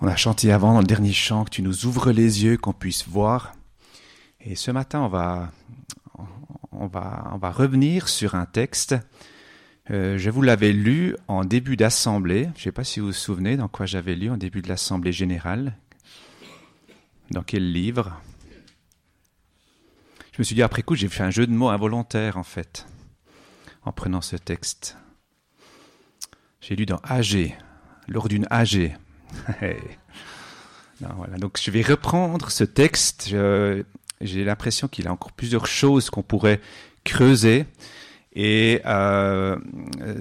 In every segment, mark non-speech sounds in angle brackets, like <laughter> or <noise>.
On a chanté avant dans le dernier chant que tu nous ouvres les yeux, qu'on puisse voir. Et ce matin, on va, on va, on va revenir sur un texte. Euh, je vous l'avais lu en début d'assemblée. Je ne sais pas si vous vous souvenez dans quoi j'avais lu en début de l'assemblée générale. Dans quel livre? Je me suis dit après coup, j'ai fait un jeu de mots involontaire en fait, en prenant ce texte. J'ai lu dans AG, lors d'une AG. <laughs> voilà. Donc je vais reprendre ce texte. J'ai l'impression qu'il y a encore plusieurs choses qu'on pourrait creuser. Et euh,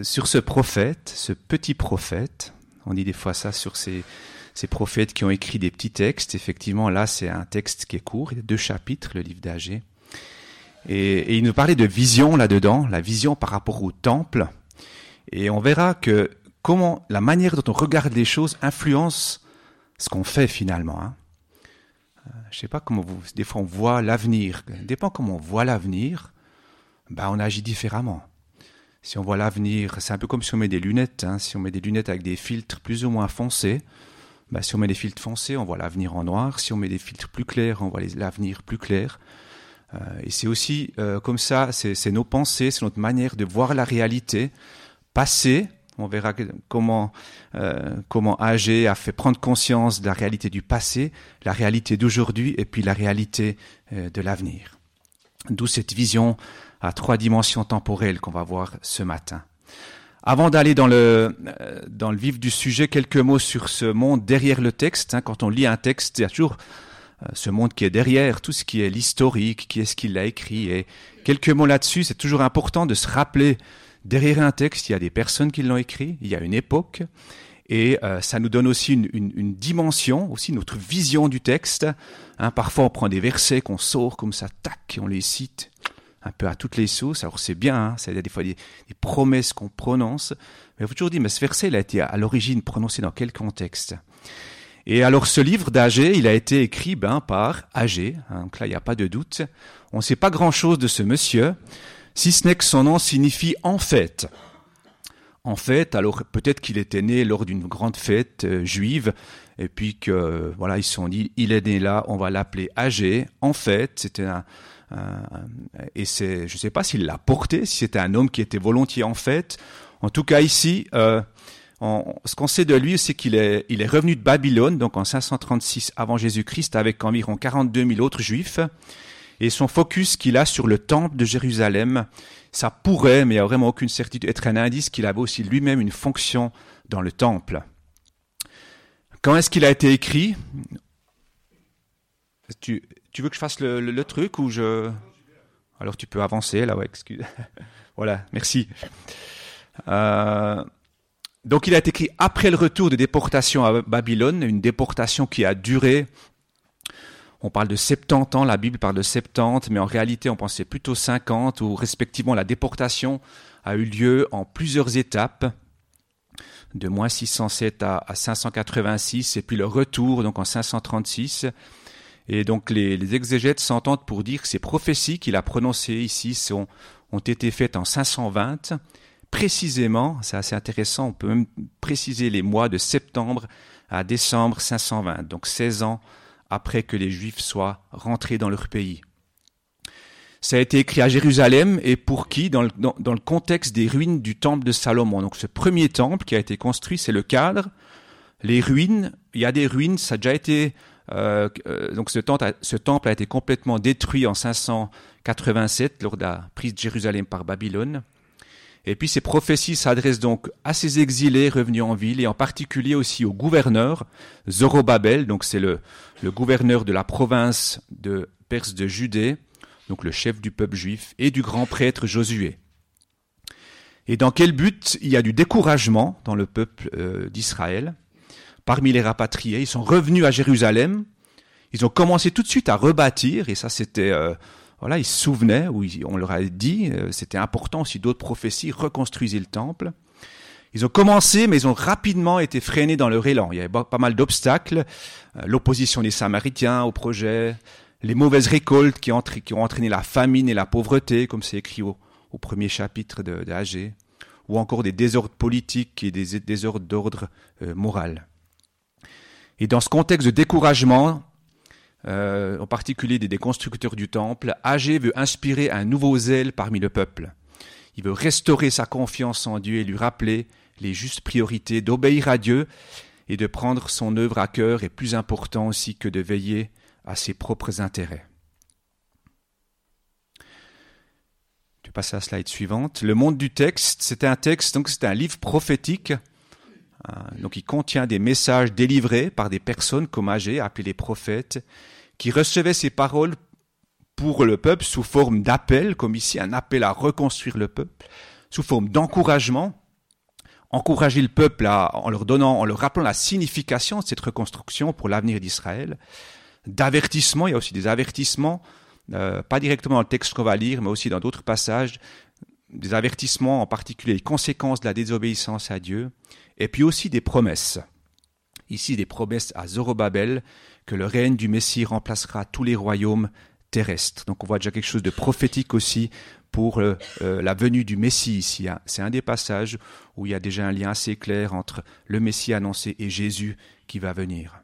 sur ce prophète, ce petit prophète, on dit des fois ça sur ces, prophètes qui ont écrit des petits textes. Effectivement, là, c'est un texte qui est court. Il y a deux chapitres, le livre d'Agé. Et, et, il nous parlait de vision là-dedans, la vision par rapport au temple. Et on verra que comment la manière dont on regarde les choses influence ce qu'on fait finalement. Hein. Euh, je sais pas comment vous, des fois on voit l'avenir. Dépend comment on voit l'avenir, ben on agit différemment. Si on voit l'avenir, c'est un peu comme si on met des lunettes. Hein. Si on met des lunettes avec des filtres plus ou moins foncés, ben si on met des filtres foncés, on voit l'avenir en noir. Si on met des filtres plus clairs, on voit l'avenir plus clair. Euh, et c'est aussi euh, comme ça, c'est nos pensées, c'est notre manière de voir la réalité passée on verra comment, euh, comment AG a fait prendre conscience de la réalité du passé, la réalité d'aujourd'hui et puis la réalité euh, de l'avenir. D'où cette vision à trois dimensions temporelles qu'on va voir ce matin. Avant d'aller dans le, euh, dans le vif du sujet, quelques mots sur ce monde derrière le texte. Hein. quand on lit un texte, il y a toujours ce monde qui est derrière, tout ce qui est l'historique, qui est ce qu'il a écrit. Et quelques mots là-dessus, c'est toujours important de se rappeler Derrière un texte, il y a des personnes qui l'ont écrit, il y a une époque, et euh, ça nous donne aussi une, dimension, aussi notre vision du texte. Hein, parfois, on prend des versets qu'on sort comme ça, tac, et on les cite un peu à toutes les sauces. Alors c'est bien, hein, a des fois des, promesses qu'on prononce, mais il faut toujours mais ce verset, il a été à l'origine prononcé dans quel contexte? Et alors ce livre d'Agé, il a été écrit ben, par Agé, hein, donc là il n'y a pas de doute. On ne sait pas grand-chose de ce monsieur, si ce n'est que son nom signifie en fait. En fait, alors peut-être qu'il était né lors d'une grande fête euh, juive, et puis que voilà, ils se sont dit, il est né là, on va l'appeler âgé. En fait, c'était un, et c'est, je ne sais pas s'il l'a porté, si c'était un homme qui était volontiers en fait. En tout cas ici, euh, ce qu'on sait de lui, c'est qu'il est, il est revenu de Babylone, donc en 536 avant Jésus-Christ, avec environ 42 000 autres juifs. Et son focus qu'il a sur le temple de Jérusalem, ça pourrait, mais il n'y a vraiment aucune certitude, être un indice qu'il avait aussi lui-même une fonction dans le temple. Quand est-ce qu'il a été écrit? Tu, veux que je fasse le, truc ou je... Alors tu peux avancer là, ouais, excuse. <laughs> voilà, merci. Euh, donc il a été écrit après le retour de déportation à Babylone, une déportation qui a duré on parle de 70 ans, la Bible parle de 70, mais en réalité on pensait plutôt 50, où respectivement la déportation a eu lieu en plusieurs étapes, de moins 607 à, 586, et puis le retour donc en 536. Et donc les, exégètes s'entendent pour dire que ces prophéties qu'il a prononcées ici ont été faites en 520. Précisément, c'est assez intéressant, on peut même préciser les mois de septembre à décembre 520, donc 16 ans après que les Juifs soient rentrés dans leur pays. Ça a été écrit à Jérusalem et pour qui? Dans le, contexte des ruines du temple de Salomon. Donc ce premier temple qui a été construit, c'est le cadre. Les ruines, il y a des ruines, ça a déjà été... Euh, euh, donc ce temple, a, ce temple a été complètement détruit en 587 lors de la prise de Jérusalem par Babylone. Et puis ces prophéties s'adressent donc à ces exilés revenus en ville et en particulier aussi au gouverneur Zorobabel, donc c'est le, le gouverneur de la province de Perse de Judée, donc le chef du peuple juif, et du grand prêtre Josué. Et dans quel but il y a du découragement dans le peuple euh, d'Israël? Parmi les rapatriés, ils sont revenus à Jérusalem, ils ont commencé tout de suite à rebâtir, et ça c'était euh, voilà, ils se souvenaient, ou on leur a dit, euh, c'était important aussi, d'autres prophéties, reconstruisaient le temple. Ils ont commencé, mais ils ont rapidement été freinés dans leur élan. Il y avait pas mal d'obstacles, euh, l'opposition des Samaritains au projet, les mauvaises récoltes qui ont, entraîné la famine et la pauvreté, comme c'est écrit au, premier chapitre de, ou encore des désordres politiques et des désordres d'ordre euh, moral. Et dans ce contexte de découragement, euh, en particulier des, constructeurs du temple, Agé veut inspirer un nouveau zèle parmi le peuple. Il veut restaurer sa confiance en Dieu et lui rappeler les justes priorités d'obéir à Dieu et de prendre son œuvre à cœur est plus important aussi que de veiller à ses propres intérêts. Tu passes à la slide suivante. Le monde du texte, c'est un texte, c'est un livre prophétique. Euh, donc contient des messages délivrés par des personnes comme Agé, appelées prophètes, qui recevaient ces paroles pour le peuple sous forme d'appel, comme ici un appel à reconstruire le peuple, sous forme d'encouragement, encourager le peuple en leur donnant, en leur rappelant la signification de cette reconstruction pour l'avenir d'Israël, d'avertissement, il y a aussi des avertissements, euh, pas directement dans le texte qu'on va lire, mais aussi dans d'autres passages, des avertissements en particulier les conséquences de la désobéissance à Dieu, et puis aussi des promesses. Ici, des promesses à Zorobabel, que le règne du Messie remplacera tous les royaumes Donc on voit déjà quelque chose de prophétique aussi pour euh, euh, la venue du Messie ici. Hein. C'est un des passages où il y a déjà un lien assez clair entre le Messie annoncé et Jésus qui va venir.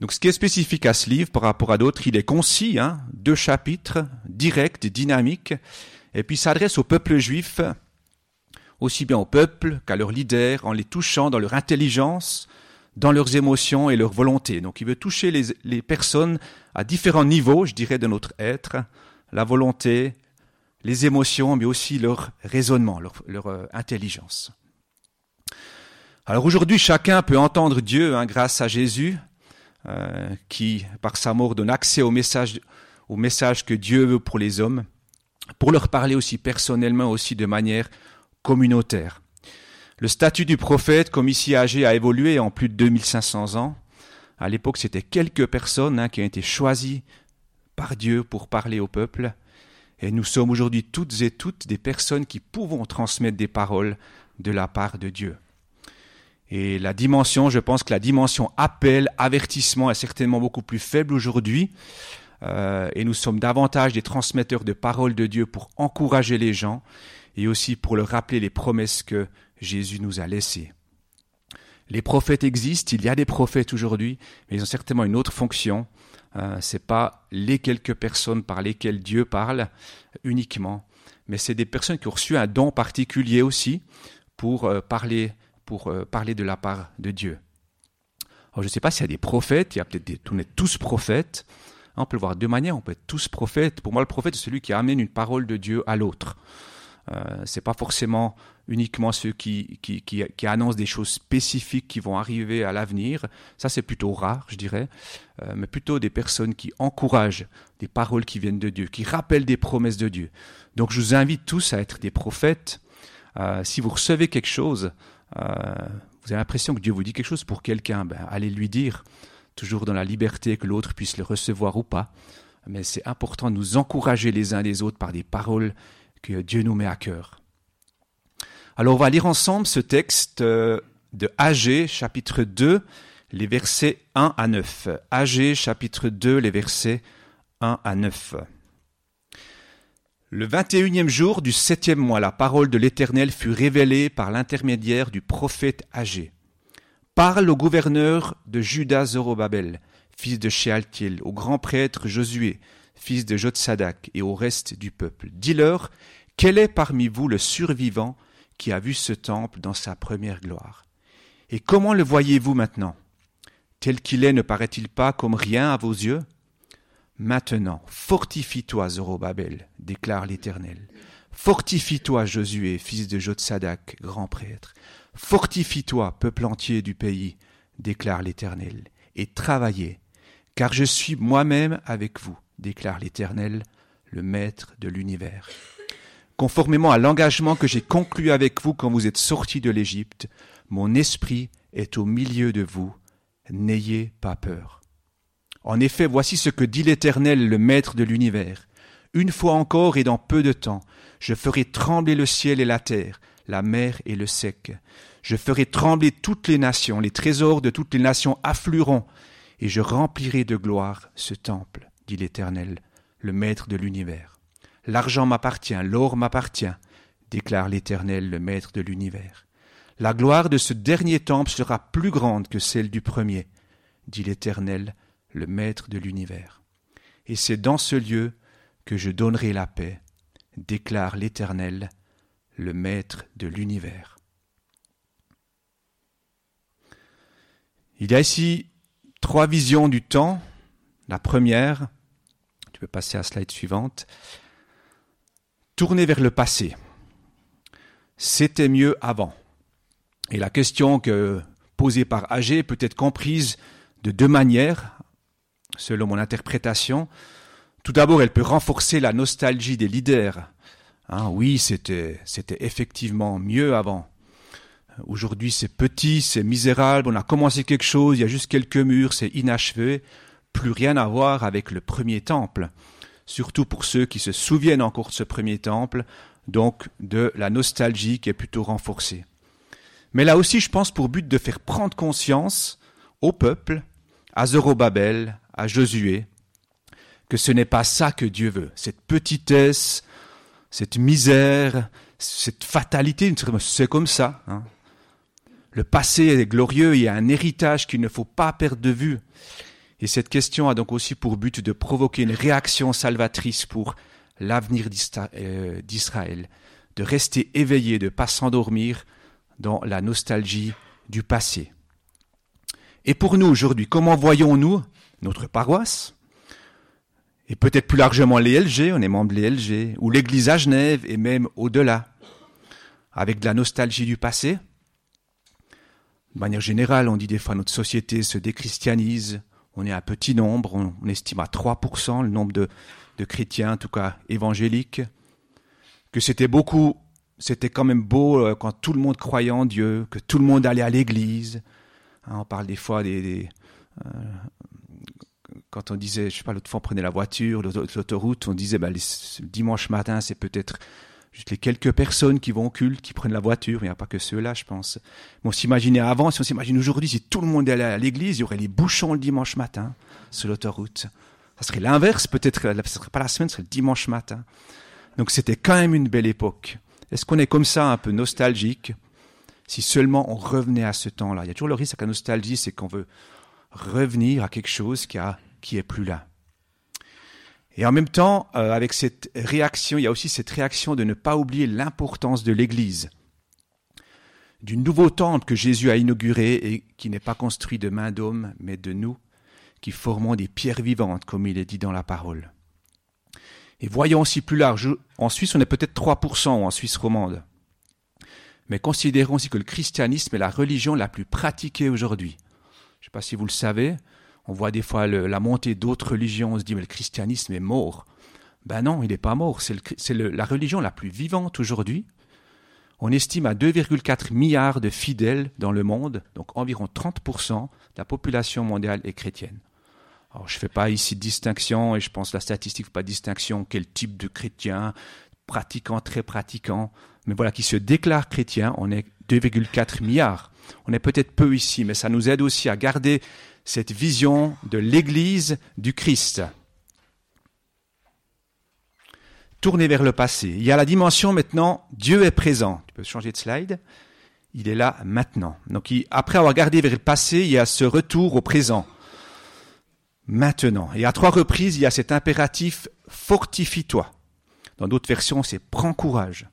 Donc ce qui est spécifique à ce livre par rapport à d'autres, il est concis, hein, deux chapitres, directs, dynamiques, et puis s'adresse au peuple juif, aussi bien au peuple qu'à leurs leaders, en les touchant dans leur intelligence, dans leurs émotions et leur volonté. Donc il veut toucher les, personnes à différents niveaux, je dirais, de notre être, la volonté, les émotions, mais aussi leur raisonnement, leur, euh, intelligence. Alors aujourd'hui, chacun peut entendre Dieu hein, grâce à Jésus, euh, qui, par sa mort, donne accès au message, au message que Dieu veut pour les hommes, pour leur parler aussi personnellement, aussi de manière communautaire. Le statut du prophète, comme ici âgé, a évolué en plus de 2500 ans. À l'époque, c'était quelques personnes hein, qui ont été choisies par Dieu pour parler au peuple. Et nous sommes aujourd'hui toutes et toutes des personnes qui pouvons transmettre des paroles de la part de Dieu. Et la dimension, je pense que la dimension appel, avertissement est certainement beaucoup plus faible aujourd'hui. Euh, et nous sommes davantage des transmetteurs de paroles de Dieu pour encourager les gens et aussi pour leur rappeler les promesses que Jésus nous a laissées. Les prophètes existent, il y a des prophètes aujourd'hui, mais ils ont certainement une autre fonction. Euh, Ce n'est pas les quelques personnes par lesquelles Dieu parle uniquement, mais c'est des personnes qui ont reçu un don particulier aussi pour euh, parler, pour euh, parler de la part de Dieu. Alors, je ne sais pas s'il y a des prophètes, il y a peut-être des, on est tous prophètes. On peut le voir de deux manières, on peut être tous prophètes. Pour moi, le prophète, c'est celui qui amène une parole de Dieu à l'autre. Euh, c'est pas forcément uniquement ceux qui, qui, qui, qui, annoncent des choses spécifiques qui vont arriver à l'avenir. Ça, c'est plutôt rare, je dirais. Euh, mais plutôt des personnes qui encouragent des paroles qui viennent de Dieu, qui rappellent des promesses de Dieu. Donc, je vous invite tous à être des prophètes. Euh, si vous recevez quelque chose, euh, vous avez l'impression que Dieu vous dit quelque chose pour quelqu'un, ben, allez lui dire, toujours dans la liberté que l'autre puisse le recevoir ou pas. Mais c'est important de nous encourager les uns les autres par des paroles que Dieu nous met à cœur. Alors on va lire ensemble ce texte euh, de Agé chapitre 2, les versets 1 à 9. Agé chapitre 2, les versets 1 à 9. Le vingt et unième jour du septième mois, la parole de l'Éternel fut révélée par l'intermédiaire du prophète Agé. Parle au gouverneur de Juda Zorobabel, fils de Shealtiel, au grand prêtre Josué, fils de Jotsadak, et au reste du peuple. Dis-leur, quel est parmi vous le survivant qui a vu ce temple dans sa première gloire Et comment le voyez-vous maintenant? Tel qu'il est ne paraît-il pas comme rien à vos yeux? Maintenant, fortifie-toi, Zorobabel, déclare l'Éternel. Fortifie-toi, Josué, fils de Jotsadak, grand prêtre. Fortifie-toi, peuple entier du pays, déclare l'Éternel, et travaillez, car je suis moi-même avec vous déclare l'Éternel, le Maître de l'univers. Conformément à l'engagement que j'ai conclu avec vous quand vous êtes sortis de l'Égypte, mon esprit est au milieu de vous, n'ayez pas peur. En effet, voici ce que dit l'Éternel, le Maître de l'univers. Une fois encore et dans peu de temps, je ferai trembler le ciel et la terre, la mer et le sec. Je ferai trembler toutes les nations, les trésors de toutes les nations afflueront, et je remplirai de gloire ce temple dit l'Éternel, le Maître de l'univers. L'argent m'appartient, l'or m'appartient, déclare l'Éternel, le Maître de l'univers. La gloire de ce dernier temple sera plus grande que celle du premier, dit l'Éternel, le Maître de l'univers. Et c'est dans ce lieu que je donnerai la paix, déclare l'Éternel, le Maître de l'univers. Il y a ici trois visions du temps. La première, tu peux passer à la slide suivante, tourner vers le passé. C'était mieux avant. Et la question que, posée par Agé peut être comprise de deux manières, selon mon interprétation. Tout d'abord, elle peut renforcer la nostalgie des leaders. Hein, oui, c'était, c'était effectivement mieux avant. Aujourd'hui, c'est petit, c'est misérable, on a commencé quelque chose, il y a juste quelques murs, c'est inachevé, plus rien à voir avec le premier temple. Surtout pour ceux qui se souviennent encore de ce premier temple, donc de la nostalgie qui est plutôt renforcée mais là aussi, je pense, pour but de faire prendre conscience au peuple, à Zorobabel, à Josué, que ce n'est pas ça que Dieu veut. Cette petitesse, cette misère, cette fatalité, c'est comme ça. Hein. Le passé est glorieux, il y a un héritage qu'il ne faut pas perdre de vue. Et cette question a donc aussi pour but de provoquer une réaction salvatrice pour l'avenir euh, d'Israël, de rester éveillé, de ne pas s'endormir, dans la nostalgie du passé. Et pour nous aujourd'hui, comment voyons-nous notre paroisse? Et peut-être plus largement les LG, on est membre des LG, ou l'Église à Genève et même au-delà, avec de la nostalgie du passé. De manière générale, on dit des fois notre société se déchristianise, on est un petit nombre, on, estime à 3% le nombre de, chrétiens, en tout cas évangéliques, que c'était beaucoup c'était quand même beau euh, quand tout le monde croyait en Dieu, que tout le monde allait à l'église. Hein, on parle des fois des, euh, quand on disait, je sais pas, l'autre fois on prenait la voiture, l'autoroute, on disait, le dimanche matin, c'est peut-être juste les quelques personnes qui vont au culte, qui prennent la voiture. Il n'y a pas que ceux-là, je pense. On s'imaginait avant, si on s'imagine aujourd'hui, si tout le monde allait à l'église, il y aurait les bouchons le dimanche matin sur l'autoroute. Ça serait l'inverse, peut-être, ce serait pas la semaine, ce serait le dimanche matin. Donc c'était quand même une belle époque. Est-ce qu'on est comme ça un peu nostalgique si seulement on revenait à ce temps-là? Il y a toujours le risque avec la nostalgie, c'est qu'on veut revenir à quelque chose qui est plus là. Et en même temps, euh, avec cette réaction, il y a aussi cette réaction de ne pas oublier l'importance de l'Église, du nouveau temple que Jésus a inauguré et qui n'est pas construit de main d'homme, mais de nous, qui formons des pierres vivantes, comme il est dit dans la parole. Et voyons aussi plus large, en Suisse on est peut-être 3% en Suisse romande. Mais considérons aussi que le christianisme est la religion la plus pratiquée aujourd'hui. Je ne sais pas si vous le savez, on voit des fois la montée d'autres religions, on se dit mais le christianisme est mort. Ben non, il n'est pas mort, c'est la religion la plus vivante aujourd'hui. On estime à 2,4 milliards de fidèles dans le monde, donc environ 30% de la population mondiale est chrétienne. Alors, je ne fais pas ici de distinction, et je pense que la statistique pas distinction, quel type de chrétien, pratiquant, très pratiquant, mais voilà, qui se déclare chrétien, on est 2,4 milliards. On est peut-être peu ici, mais ça nous aide aussi à garder cette vision de l'Église du Christ. Tourner vers le passé. Il y a la dimension maintenant, Dieu est présent. Tu peux changer de slide. Il est là maintenant. Donc, après avoir gardé vers le passé, il y a ce retour au présent maintenant. Et à trois reprises, il y a cet impératif fortifie-toi. Dans d'autres versions, c'est prends courage.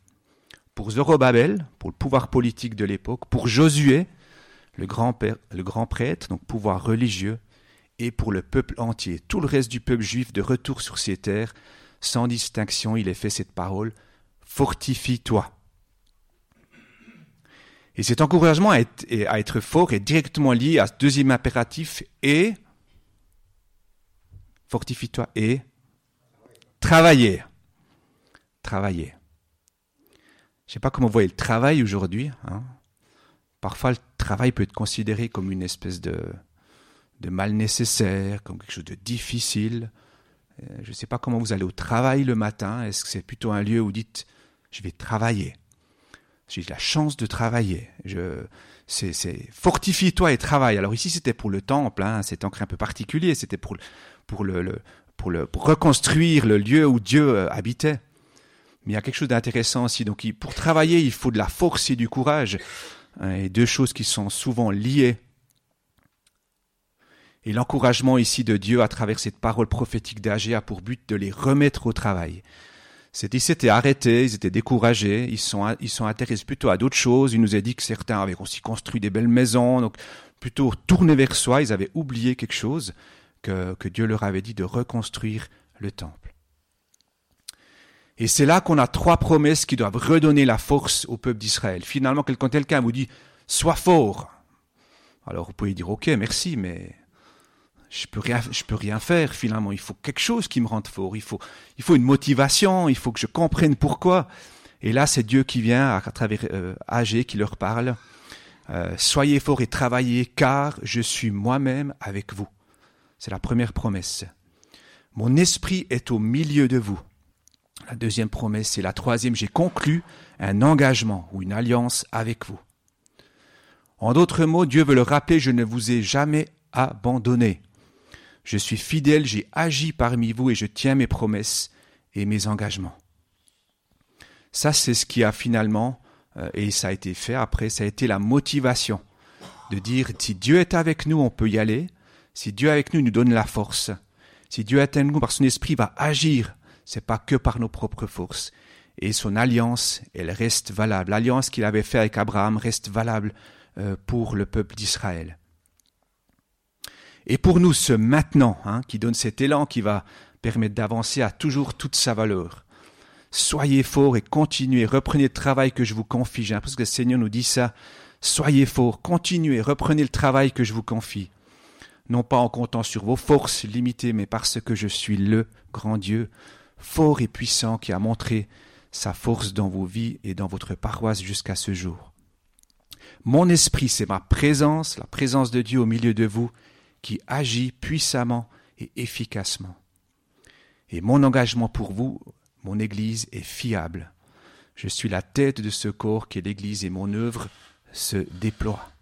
Pour Zorobabel, pour le pouvoir politique de l'époque, pour Josué, le grand, prêtre, donc pouvoir religieux, et pour le peuple entier, tout le reste du peuple juif de retour sur ses terres, sans distinction, il est fait cette parole, fortifie-toi. Et cet encouragement à être, à être, fort est directement lié à ce deuxième impératif et fortifie-toi et travailler. Travailler. Je ne sais pas comment vous voyez le travail aujourd'hui. Hein. Parfois, le travail peut être considéré comme une espèce de, de mal nécessaire, comme quelque chose de difficile. Euh, je ne sais pas comment vous allez au travail le matin. Est-ce que c'est plutôt un lieu où vous dites je vais travailler? J'ai la chance de travailler. Je, c'est, fortifie-toi et travaille. Alors ici, c'était pour le temple, hein, c'est un peu particulier. C'était pour, pour, le, pour, le, reconstruire le lieu où Dieu euh, habitait. Mais il y a quelque chose d'intéressant aussi. Donc, pour travailler, il faut de la force et du courage. Hein, et deux choses qui sont souvent liées. Et l'encouragement ici de Dieu à travers cette parole prophétique d'Agé a pour but de les remettre au travail. Ils s'étaient arrêtés, ils étaient découragés, ils sont, ils sont intéressés plutôt à d'autres choses. Il nous a dit que certains avaient aussi construit des belles maisons, donc plutôt tournés vers soi, ils avaient oublié quelque chose que, que Dieu leur avait dit de reconstruire le temple. Et c'est là qu'on a trois promesses qui doivent redonner la force au peuple d'Israël. Finalement, quand quelqu'un vous dit Sois fort, alors vous pouvez dire Ok, merci, mais je peux peux rien faire finalement. Il faut quelque chose qui me rende fort. Il faut, il faut une motivation. Il faut que je comprenne pourquoi. Et là, c'est Dieu qui vient à, travers euh, Agé qui leur parle. Euh, soyez forts et travaillez, car je suis moi-même avec vous. C'est la première promesse. Mon esprit est au milieu de vous. La deuxième promesse, c'est la troisième. J'ai conclu un engagement ou une alliance avec vous. En d'autres mots, Dieu veut le rappeler, je ne vous ai jamais abandonné. Je suis fidèle, j'ai agi parmi vous et je tiens mes promesses et mes engagements. Ça, c'est ce qui a finalement, euh, et ça a été fait après, ça a été la motivation de dire si Dieu est avec nous, on peut y aller. Si Dieu est avec nous, il nous donne la force. Si Dieu est avec nous par son esprit, va agir. C'est pas que par nos propres forces. Et son alliance, elle reste valable. L'alliance qu'il avait faite avec Abraham reste valable euh, pour le peuple d'Israël. Et pour nous, ce maintenant, hein, qui donne cet élan qui va permettre d'avancer à toujours toute sa valeur. Soyez forts et continuez, reprenez le travail que je vous confie. J'ai l'impression que le Seigneur nous dit ça. Soyez forts, continuez, reprenez le travail que je vous confie. Non pas en comptant sur vos forces limitées, mais parce que je suis le grand Dieu, fort et puissant, qui a montré sa force dans vos vies et dans votre paroisse jusqu'à ce jour. Mon esprit, c'est ma présence, la présence de Dieu au milieu de vous, qui agit puissamment et efficacement. Et mon engagement pour vous, mon Église, est fiable. Je suis la tête de ce corps qui est l'Église et mon œuvre se déploie.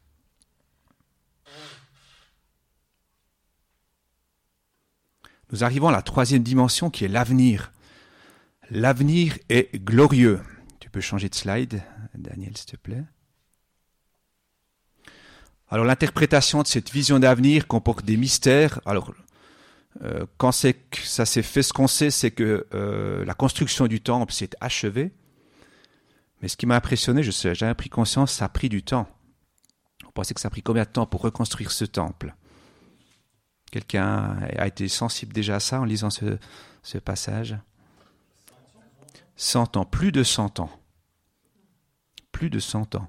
Nous arrivons à la troisième dimension qui est l'avenir. L'avenir est glorieux. Tu peux changer de slide, Daniel, s'il te plaît. Alors l'interprétation de cette vision d'avenir comporte des mystères. Alors euh, quand c'est que ça s'est fait, ce qu'on sait, c'est que euh, la construction du temple s'est achevée. Mais ce qui m'a impressionné, je sais, j'ai pris conscience, ça a pris du temps. On pensait que ça a pris combien de temps pour reconstruire ce temple? Quelqu'un a été sensible déjà à ça en lisant ce, passage? 100 ans, plus de 100 ans. Plus de 100 ans.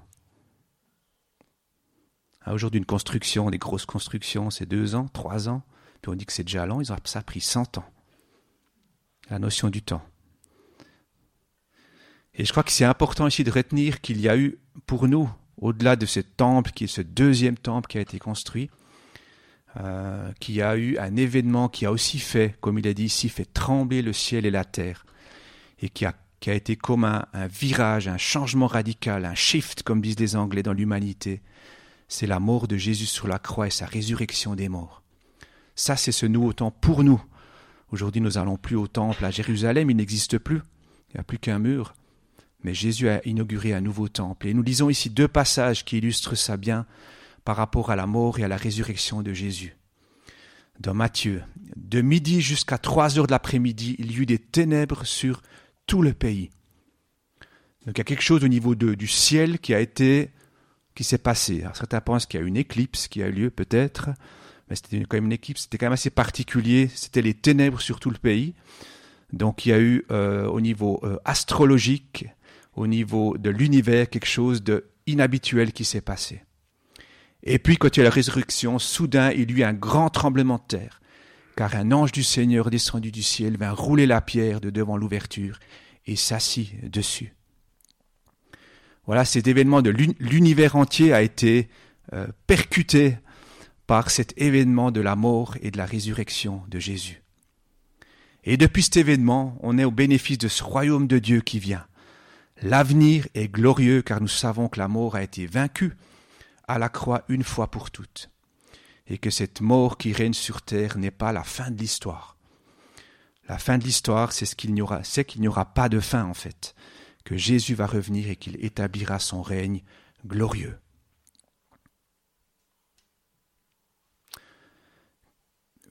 Ah, aujourd'hui, une construction, des grosses constructions, c'est deux ans, trois ans. Puis on dit que c'est déjà long, ça a pris cent ans. La notion du temps. Et je crois que c'est important ici de retenir qu'il y a eu pour nous, au-delà de ce temple, qui est ce deuxième temple qui a été construit, euh, qui a eu un événement qui a aussi fait, comme il a dit ici, fait trembler le ciel et la terre, et qui a, qui a été comme un virage, un changement radical, un shift, comme disent les Anglais, dans l'humanité, c'est la mort de Jésus sur la croix et sa résurrection des morts. Ça, c'est ce nouveau temps pour nous. Aujourd'hui, nous allons plus au temple à Jérusalem, il n'existe plus, il n'y a plus qu'un mur. Mais Jésus a inauguré un nouveau temple. Et nous lisons ici deux passages qui illustrent ça bien par rapport à la mort et à la résurrection de Jésus. Dans Matthieu, de midi jusqu'à trois heures de l'après-midi, il y eut des ténèbres sur tout le pays. Donc il y a quelque chose au niveau du ciel qui a été qui s'est passé. Certains pensent qu'il y a une éclipse qui a eu lieu peut-être, mais c'était quand même une éclipse, c'était quand même assez particulier, c'était les ténèbres sur tout le pays. Donc il y a eu euh, au niveau euh, astrologique, au niveau de l'univers, quelque chose de inhabituel qui s'est passé. Et puis quand il y a la résurrection, soudain il y eut un grand tremblement de terre, car un ange du Seigneur descendu du ciel vint rouler la pierre de devant l'ouverture et s'assit dessus. Voilà, cet événement de l'univers entier a été euh, percuté par cet événement de la mort et de la résurrection de Jésus. Et depuis cet événement, on est au bénéfice de ce royaume de Dieu qui vient. L'avenir est glorieux car nous savons que la mort a été vaincue à la croix une fois pour toutes, et que cette mort qui règne sur terre n'est pas la fin de l'histoire. La fin de l'histoire, c'est ce qu'il n'y aura, pas de fin en fait, que Jésus va revenir et qu'il établira son règne glorieux.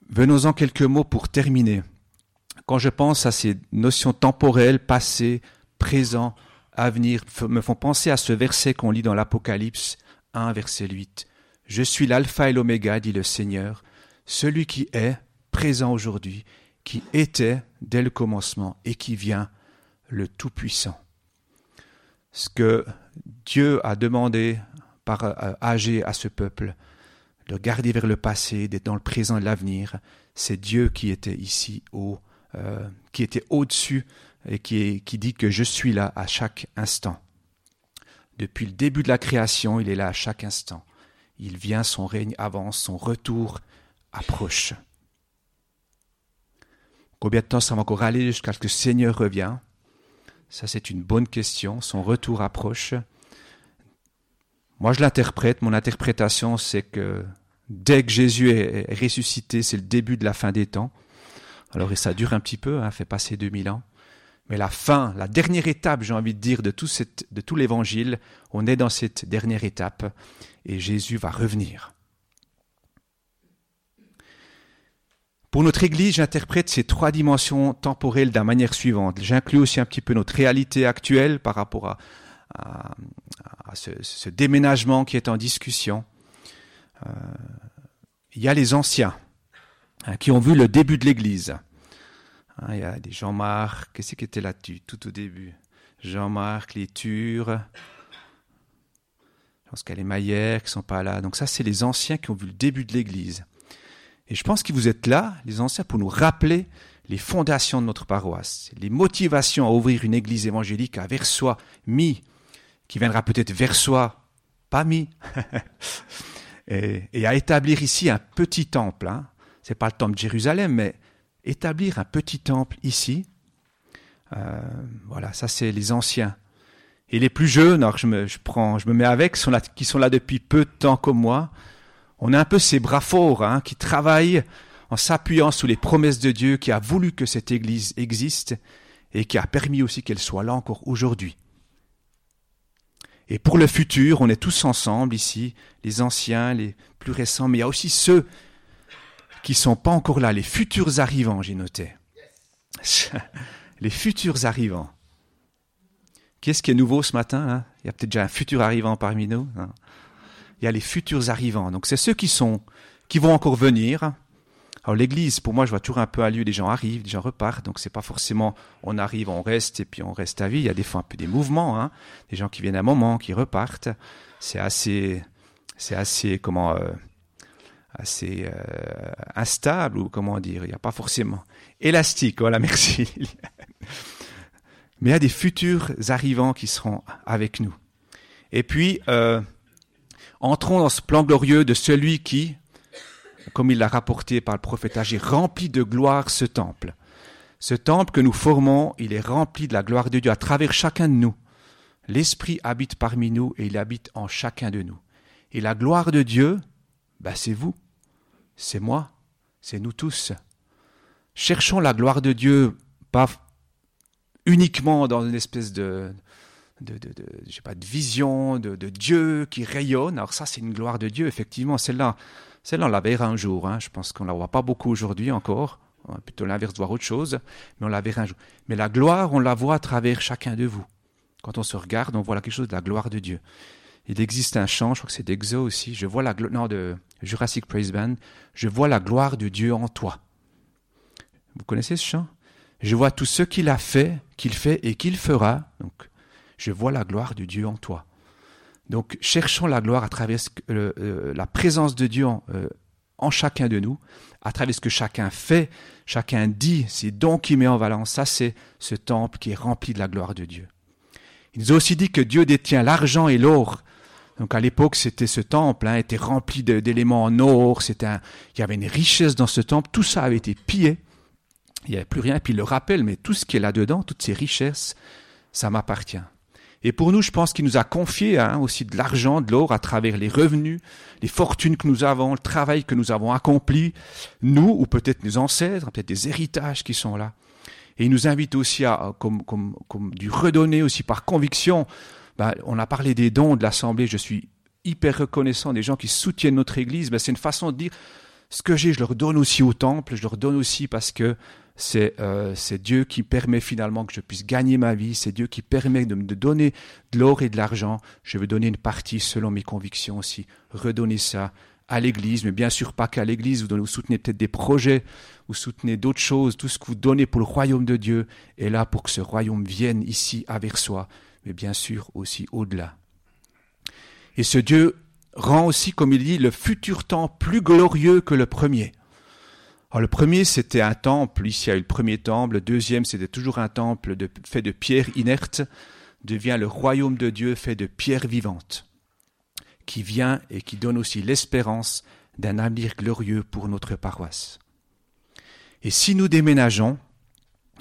Venons-en quelques mots pour terminer. Quand je pense à ces notions temporelles, passées, présent, à me font penser à ce verset qu'on lit dans l'Apocalypse 1, verset 8. Je suis l'alpha et l'oméga, dit le Seigneur, celui qui est présent aujourd'hui, qui était dès le commencement et qui vient, le Tout-Puissant. Ce que Dieu a demandé par âgé à ce peuple, de garder vers le passé, d'être dans le présent et l'avenir, c'est Dieu qui était ici haut, euh, qui était au-dessus et qui dit que je suis là à chaque instant. Depuis le début de la création, il est là à chaque instant. Il vient, son règne avance, son retour approche. Combien de temps ça va encore aller jusqu'à ce que le Seigneur revienne Ça, c'est une bonne question. Son retour approche. Moi, je l'interprète. Mon interprétation, c'est que dès que Jésus est ressuscité, c'est le début de la fin des temps. Alors, ça dure un petit peu, hein, fait passer 2000 ans. Mais la fin, la dernière étape, j'ai envie de dire, de tout, l'évangile, on est dans cette dernière étape et Jésus va revenir. Pour notre Église, j'interprète ces trois dimensions temporelles de la manière suivante. J'inclus aussi un petit peu notre réalité actuelle par rapport à, à, ce, déménagement qui est en discussion. Euh, il y a les anciens hein, qui ont vu le début de l'Église. Hein, il y a des Jean-Marc, qu'est-ce qui était là-dessus tout au début? Jean-Marc, les Tures, je pense qu'il y a les Maillères qui sont pas là. Donc ça, c'est les anciens qui ont vu le début de l'Église. Et je pense que vous êtes là, les anciens, pour nous rappeler les fondations de notre paroisse, les motivations à ouvrir une église évangélique à Versoix, mis, qui viendra peut-être Versoix, pas mis, <laughs> et, à établir ici un petit temple. Hein. Ce n'est pas le temple de Jérusalem, mais établir un petit temple ici. Euh, voilà, ça c'est les anciens. Et les plus jeunes, alors je me, je prends, me mets avec, qui sont là depuis peu de temps comme moi, on a un peu ces bras forts hein, qui travaillent en s'appuyant sous les promesses de Dieu, qui a voulu que cette Église existe et qui a permis aussi qu'elle soit là encore aujourd'hui. Et pour le futur, on est tous ensemble ici, les anciens, les plus récents, mais il y a aussi ceux qui sont pas encore là, les futurs arrivants, j'ai noté. <laughs> les futurs arrivants. Qu'est-ce qui est nouveau ce matin hein? Il y a peut-être déjà un futur arrivant parmi nous. Hein? Il y a les futurs arrivants. Donc c'est ceux qui sont, qui vont encore venir. Alors l'église, pour moi, je vois toujours un peu à lieu, des gens arrivent, des gens repartent, donc c'est pas forcément on arrive, on reste et puis on reste à vie. Il y a des fois un peu des mouvements, hein, des gens qui viennent un moment, qui repartent. C'est assez, c'est assez comment, euh, assez euh, instable ou comment dire. Il n'y a pas forcément élastique. Voilà, <laughs> merci. Mais il y a des futurs arrivants qui seront avec nous. Et puis, euh, entrons dans ce plan glorieux de celui qui, comme il l'a rapporté par le prophète Agé, remplit de gloire ce temple. Ce temple que nous formons, il est rempli de la gloire de Dieu à travers chacun de nous. L'Esprit habite parmi nous et il habite en chacun de nous. Et la gloire de Dieu, ben c'est vous, c'est moi, c'est nous tous. Cherchons la gloire de Dieu, pas uniquement dans une espèce de, de, de, de pas, de vision de, de, Dieu qui rayonne. Alors ça, c'est une gloire de Dieu, effectivement. Celle-là, celle-là, on la verra un jour. Hein. Je pense qu'on la voit pas beaucoup aujourd'hui encore. On va plutôt l'inverse, voir autre chose, mais on la verra un jour. Mais la gloire, on la voit à travers chacun de vous. Quand on se regarde, on voit quelque chose de la gloire de Dieu. Il existe un chant, je crois que c'est d'Exo aussi. Je vois la non de Jurassic Praise Band. Je vois la gloire Dieu en toi. Vous connaissez ce chant? Je vois tout ce qu'il a fait, qu'il fait et qu'il fera. Donc je vois la gloire de Dieu en toi. Donc cherchons la gloire à travers euh, la présence de Dieu euh, en, chacun de nous, à travers ce que chacun fait, chacun dit, c'est dons qu'il met en valence. Ça, c'est ce temple qui est rempli de la gloire de Dieu. Il nous a aussi dit que Dieu détient l'argent et l'or. Donc à l'époque, c'était ce temple, hein, était rempli d'éléments en or, c'était il y avait une richesse dans ce temple, tout ça avait été pillé, il n'y avait plus rien, et puis il le rappelle, mais tout ce qui est là-dedans, toutes ces richesses, ça m'appartient. Et pour nous, je pense qu'il nous a confié hein, aussi de l'argent, de l'or à travers les revenus, les fortunes que nous avons, le travail que nous avons accompli, nous ou peut-être nos ancêtres, peut-être des héritages qui sont là. Et il nous invite aussi à, comme, comme, comme du redonner aussi par conviction. Ben, on a parlé des dons de l'Assemblée, je suis hyper reconnaissant des gens qui soutiennent notre Église. Ben, c'est une façon de dire, ce que j'ai, je le redonne aussi au temple, je le redonne aussi parce que c'est euh, Dieu qui permet finalement que je puisse gagner ma vie, c'est Dieu qui permet de me donner de l'or et de l'argent. Je veux donner une partie selon mes convictions aussi, redonner ça à l'Église, mais bien sûr pas qu'à l'Église, vous, vous soutenez peut-être des projets, vous soutenez d'autres choses, tout ce que vous donnez pour le royaume de Dieu est là pour que ce royaume vienne ici à Versoix, mais bien sûr aussi au-delà. Et ce Dieu rend aussi, comme il dit, le futur temps plus glorieux que le premier. Alors le premier, c'était un temple, ici il y a eu le premier temple, le deuxième, c'était toujours un temple fait de pierres inertes, devient le royaume de Dieu fait de pierres vivantes, qui vient et qui donne aussi l'espérance d'un avenir glorieux pour notre paroisse. Et si nous déménageons,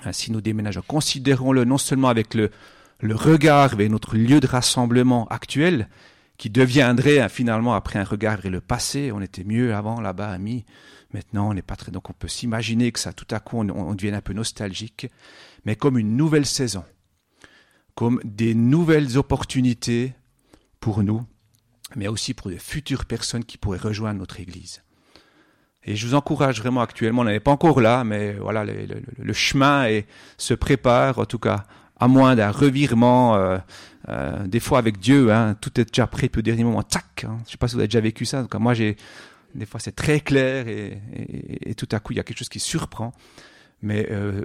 hein, si nous déménageons, considérons-le non seulement avec le, le regard vers notre lieu de rassemblement actuel, qui deviendrait hein, finalement après un regard vers le passé. On était mieux avant là-bas, amis. Maintenant, on n'est pas très. Donc, on peut s'imaginer que ça, tout à coup, on, devienne un peu nostalgique, mais comme une nouvelle saison, comme des nouvelles opportunités pour nous, mais aussi pour de futures personnes qui pourraient rejoindre notre Église. Et je vous encourage vraiment actuellement, on n'est pas encore là, mais voilà, le, chemin se prépare, en tout cas, à moins d'un revirement, euh, euh, des fois avec Dieu, hein, tout est déjà prêt, puis au dernier moment, tac. Hein, je ne sais pas si vous avez déjà vécu ça. Donc, moi, j'ai des fois c'est très clair et, tout à coup il y a quelque chose qui surprend. Mais euh,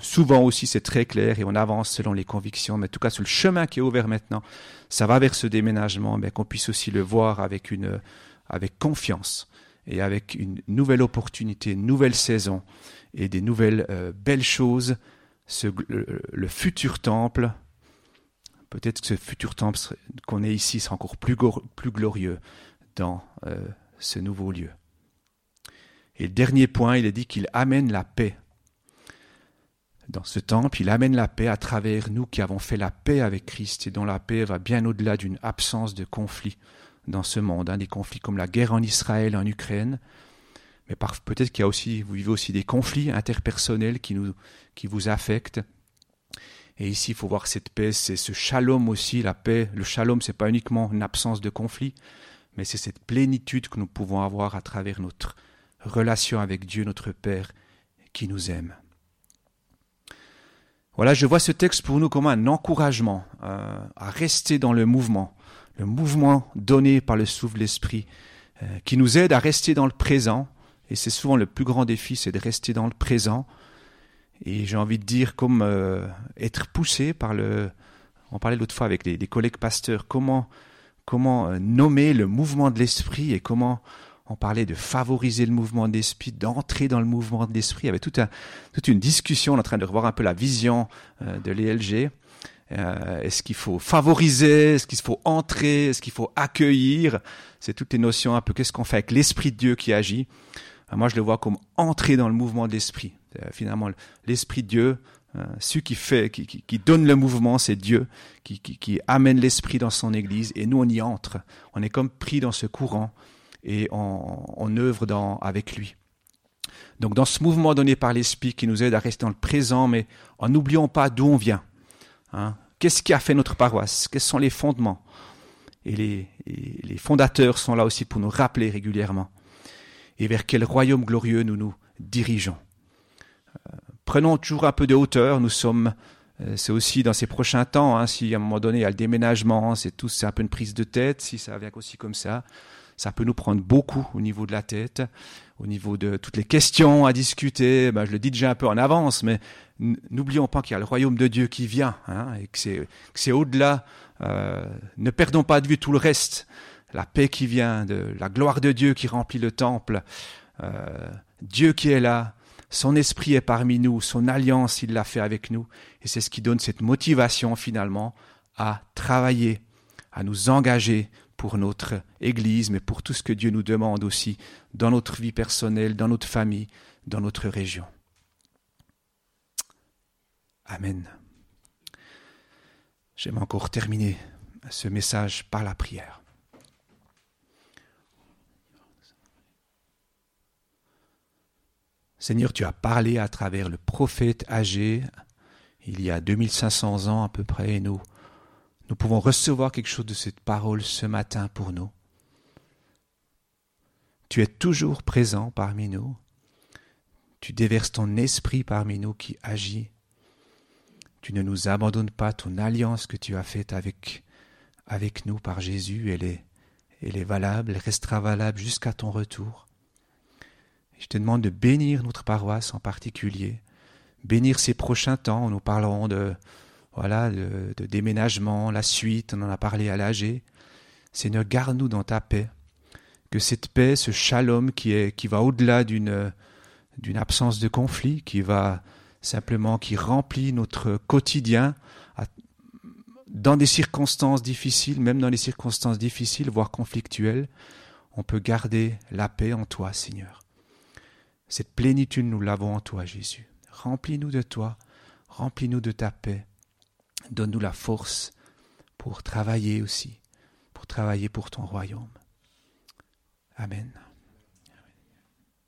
souvent aussi c'est très clair et on avance selon les convictions. Mais en tout cas sur le chemin qui est ouvert maintenant, ça va vers ce déménagement, mais qu'on puisse aussi le voir avec une avec confiance et avec une nouvelle opportunité, une nouvelle saison et des nouvelles belles choses le, futur temple, peut-être que ce futur temple qu'on est ici sera encore plus, glorieux dans euh, ce nouveau lieu. Et dernier point, il est dit qu'il amène la paix. Dans ce temple, il amène la paix à travers nous qui avons fait la paix avec Christ et dont la paix va bien au-delà d'une absence de conflit dans ce monde, hein, des conflits comme la guerre en Israël, en Ukraine, mais peut-être qu'il y a aussi, vous vivez aussi des conflits interpersonnels qui, nous, qui vous affectent. Et ici, il faut voir cette paix, c'est ce shalom aussi, la paix. Le shalom, c'est pas uniquement une absence de conflit, mais c'est cette plénitude que nous pouvons avoir à travers notre relation avec Dieu, notre Père, qui nous aime. Voilà, je vois ce texte pour nous comme un encouragement euh, à rester dans le mouvement, le mouvement donné par le souffle de l'Esprit, euh, qui nous aide à rester dans le présent, et c'est souvent le plus grand défi, c'est de rester dans le présent. Et j'ai envie de dire, comme euh, être poussé par le... On parlait l'autre fois avec des, collègues pasteurs, comment, comment euh, nommer le mouvement de l'esprit et comment on parlait de favoriser le mouvement de l'esprit, d'entrer dans le mouvement de l'esprit. Il y avait toute, un, toute une discussion, on est en train de revoir un peu la vision euh, de l'ELG. est-ce qu'il faut favoriser? Est-ce qu'il faut entrer? Est-ce qu'il faut accueillir? C'est toutes les notions un peu qu'est-ce qu'on fait avec l'Esprit de Dieu qui agit? Moi je le vois comme entrer dans le mouvement de l'esprit. Euh, finalement, l'esprit Dieu, euh, celui qui fait, qui, donne le mouvement, c'est Dieu, qui, amène l'esprit dans son Église, et nous on y entre. On est comme pris dans ce courant et on, œuvre avec lui. Donc dans ce mouvement donné par l'esprit qui nous aide à rester dans le présent, mais en n'oubliant pas d'où on vient. Hein. Qu'est-ce qui a fait notre paroisse Quels sont les fondements et les fondateurs sont là aussi pour nous rappeler régulièrement et vers quel royaume glorieux nous nous dirigeons. Euh, prenons toujours un peu de hauteur, nous sommes, euh, c'est aussi dans ces prochains temps, hein, si à un moment donné il y a le déménagement, c'est tout, c'est un peu une prise de tête, si ça vient aussi comme ça, ça peut nous prendre beaucoup au niveau de la tête, au niveau de toutes les questions à discuter. Ben, je le dis déjà un peu en avance, mais n'oublions pas qu'il y a le royaume de Dieu qui vient, hein, et que c'est au-delà. Euh, ne perdons pas de vue tout le reste la paix qui vient, la gloire de Dieu qui remplit le temple, euh, Dieu qui est là, son esprit est parmi nous, son alliance, il l'a fait avec nous, et c'est ce qui donne cette motivation finalement à travailler, à nous engager pour notre Église, mais pour tout ce que Dieu nous demande aussi dans notre vie personnelle, dans notre famille, dans notre région. Amen. J'aime encore terminer ce message par la prière. Seigneur, tu as parlé à travers le prophète âgé il y a 2500 ans à peu près, et nous, nous pouvons recevoir quelque chose de cette parole ce matin pour nous. Tu es toujours présent parmi nous. Tu déverses ton esprit parmi nous qui agit. Tu ne nous abandonnes pas ton alliance que tu as faite avec, nous par Jésus. Elle est, elle est valable, elle restera valable jusqu'à ton retour. Je te demande de bénir notre paroisse en particulier, bénir ces prochains temps. Nous parlerons de, voilà, de, déménagement, la suite, on en a parlé à l'âge. Seigneur, garde-nous dans ta paix. Que cette paix, ce shalom qui, est, qui va au-delà d'une, d'une absence de conflit, qui va simplement, qui remplit notre quotidien dans des circonstances difficiles, même dans les circonstances difficiles, voire conflictuelles, on peut garder la paix en toi, Seigneur. Cette plénitude, nous l'avons en toi, Jésus. Remplis-nous de toi, remplis-nous de ta paix. Donne-nous la force pour travailler aussi, pour travailler pour ton royaume. Amen.